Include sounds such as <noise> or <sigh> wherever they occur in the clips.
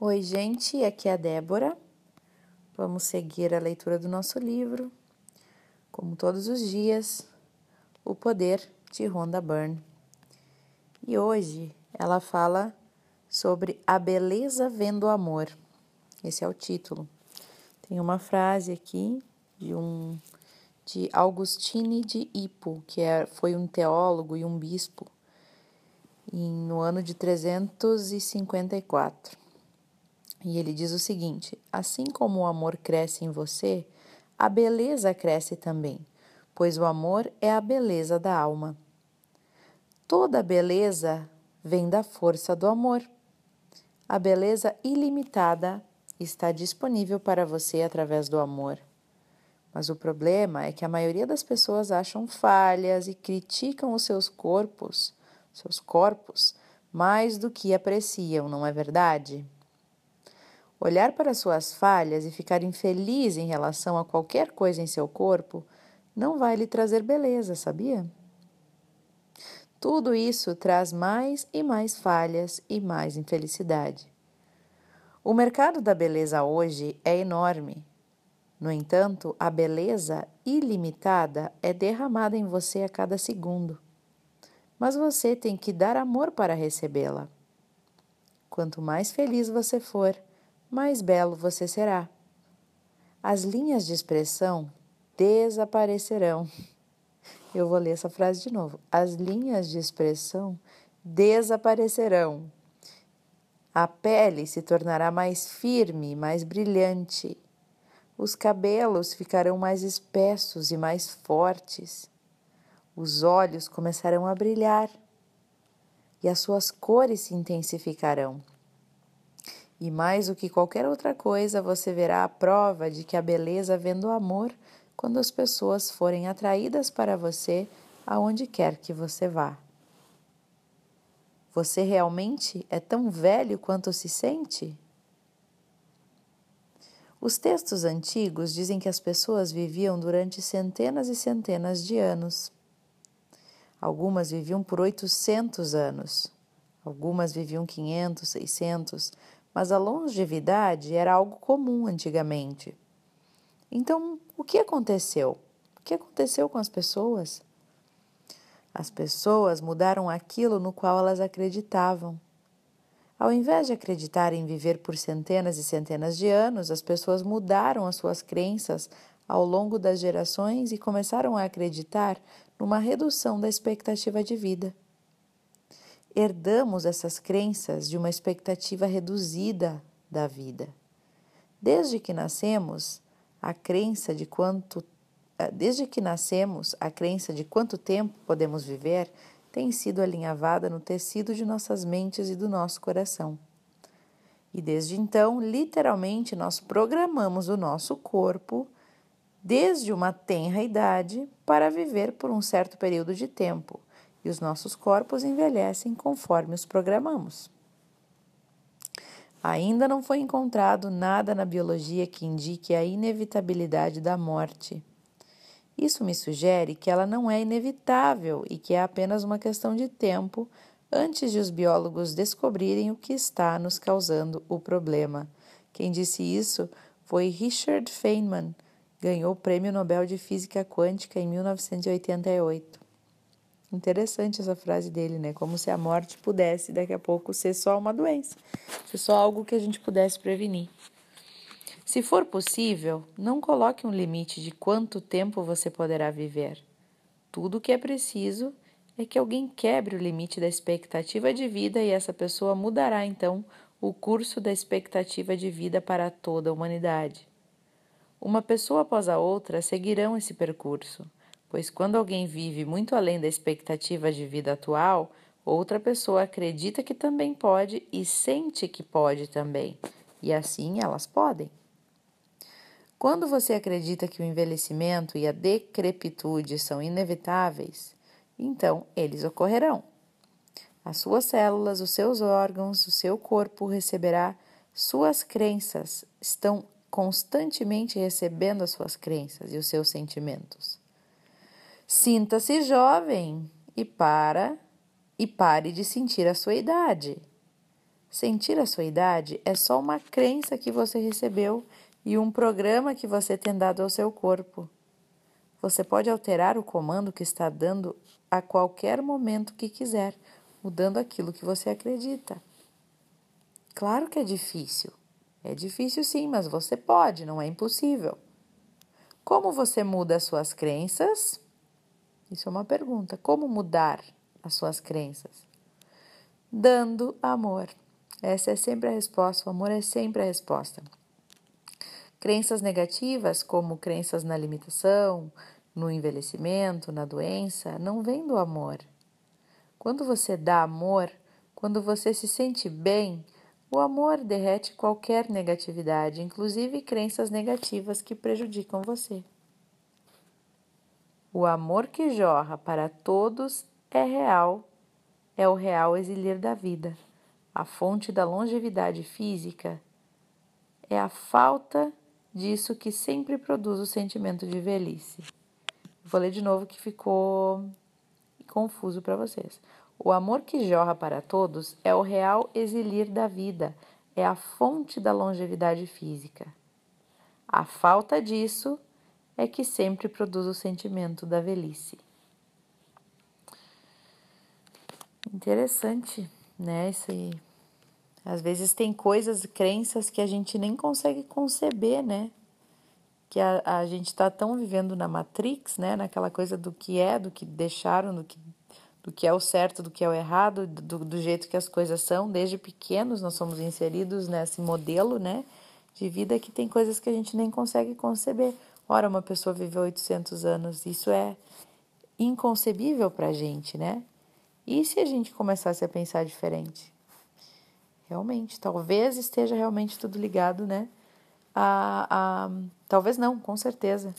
Oi, gente, aqui é a Débora. Vamos seguir a leitura do nosso livro. Como todos os dias, O Poder de Rhonda Byrne. E hoje ela fala sobre a beleza vendo o amor. Esse é o título. Tem uma frase aqui de um de Augustine de Hippo, que é, foi um teólogo e um bispo, em, no ano de 354. E ele diz o seguinte: Assim como o amor cresce em você, a beleza cresce também, pois o amor é a beleza da alma. Toda beleza vem da força do amor. A beleza ilimitada está disponível para você através do amor. Mas o problema é que a maioria das pessoas acham falhas e criticam os seus corpos, seus corpos, mais do que apreciam, não é verdade? Olhar para suas falhas e ficar infeliz em relação a qualquer coisa em seu corpo não vai lhe trazer beleza, sabia? Tudo isso traz mais e mais falhas e mais infelicidade. O mercado da beleza hoje é enorme. No entanto, a beleza ilimitada é derramada em você a cada segundo. Mas você tem que dar amor para recebê-la. Quanto mais feliz você for, mais belo você será. As linhas de expressão desaparecerão. <laughs> Eu vou ler essa frase de novo. As linhas de expressão desaparecerão. A pele se tornará mais firme, mais brilhante. Os cabelos ficarão mais espessos e mais fortes. Os olhos começarão a brilhar e as suas cores se intensificarão. E mais do que qualquer outra coisa, você verá a prova de que a beleza vem do amor quando as pessoas forem atraídas para você aonde quer que você vá. Você realmente é tão velho quanto se sente? Os textos antigos dizem que as pessoas viviam durante centenas e centenas de anos. Algumas viviam por 800 anos, algumas viviam 500, 600, mas a longevidade era algo comum antigamente. Então, o que aconteceu? O que aconteceu com as pessoas? As pessoas mudaram aquilo no qual elas acreditavam. Ao invés de acreditar em viver por centenas e centenas de anos, as pessoas mudaram as suas crenças ao longo das gerações e começaram a acreditar numa redução da expectativa de vida herdamos essas crenças de uma expectativa reduzida da vida. Desde que nascemos, a crença de quanto eh, desde que nascemos, a crença de quanto tempo podemos viver tem sido alinhavada no tecido de nossas mentes e do nosso coração. E desde então, literalmente, nós programamos o nosso corpo desde uma tenra idade para viver por um certo período de tempo e os nossos corpos envelhecem conforme os programamos. Ainda não foi encontrado nada na biologia que indique a inevitabilidade da morte. Isso me sugere que ela não é inevitável e que é apenas uma questão de tempo antes de os biólogos descobrirem o que está nos causando o problema. Quem disse isso foi Richard Feynman, ganhou o Prêmio Nobel de Física Quântica em 1988. Interessante essa frase dele, né? Como se a morte pudesse daqui a pouco ser só uma doença, ser só algo que a gente pudesse prevenir. Se for possível, não coloque um limite de quanto tempo você poderá viver. Tudo o que é preciso é que alguém quebre o limite da expectativa de vida e essa pessoa mudará então o curso da expectativa de vida para toda a humanidade. Uma pessoa após a outra seguirão esse percurso pois quando alguém vive muito além da expectativa de vida atual, outra pessoa acredita que também pode e sente que pode também, e assim elas podem. Quando você acredita que o envelhecimento e a decrepitude são inevitáveis, então eles ocorrerão. As suas células, os seus órgãos, o seu corpo receberá suas crenças, estão constantemente recebendo as suas crenças e os seus sentimentos. Sinta-se jovem e para e pare de sentir a sua idade. Sentir a sua idade é só uma crença que você recebeu e um programa que você tem dado ao seu corpo. Você pode alterar o comando que está dando a qualquer momento que quiser, mudando aquilo que você acredita. Claro que é difícil. É difícil sim, mas você pode, não é impossível. Como você muda as suas crenças? Isso é uma pergunta. Como mudar as suas crenças? Dando amor. Essa é sempre a resposta. O amor é sempre a resposta. Crenças negativas, como crenças na limitação, no envelhecimento, na doença, não vêm do amor. Quando você dá amor, quando você se sente bem, o amor derrete qualquer negatividade, inclusive crenças negativas que prejudicam você. O amor que jorra para todos é real, é o real exilir da vida. A fonte da longevidade física é a falta disso que sempre produz o sentimento de velhice. Vou ler de novo que ficou confuso para vocês. O amor que jorra para todos é o real exilir da vida, é a fonte da longevidade física. A falta disso é que sempre produz o sentimento da velhice. Interessante, né? Isso aí. Às vezes tem coisas, crenças que a gente nem consegue conceber, né? Que a, a gente está tão vivendo na Matrix, né? Naquela coisa do que é, do que deixaram, do que, do que é o certo, do que é o errado, do, do jeito que as coisas são. Desde pequenos nós somos inseridos nesse modelo, né? De vida que tem coisas que a gente nem consegue conceber. Ora, uma pessoa viveu 800 anos, isso é inconcebível para a gente, né? E se a gente começasse a pensar diferente? Realmente, talvez esteja realmente tudo ligado, né? A, a, talvez não, com certeza.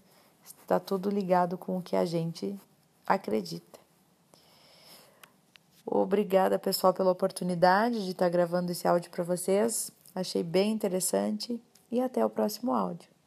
Está tudo ligado com o que a gente acredita. Obrigada, pessoal, pela oportunidade de estar gravando esse áudio para vocês. Achei bem interessante e até o próximo áudio.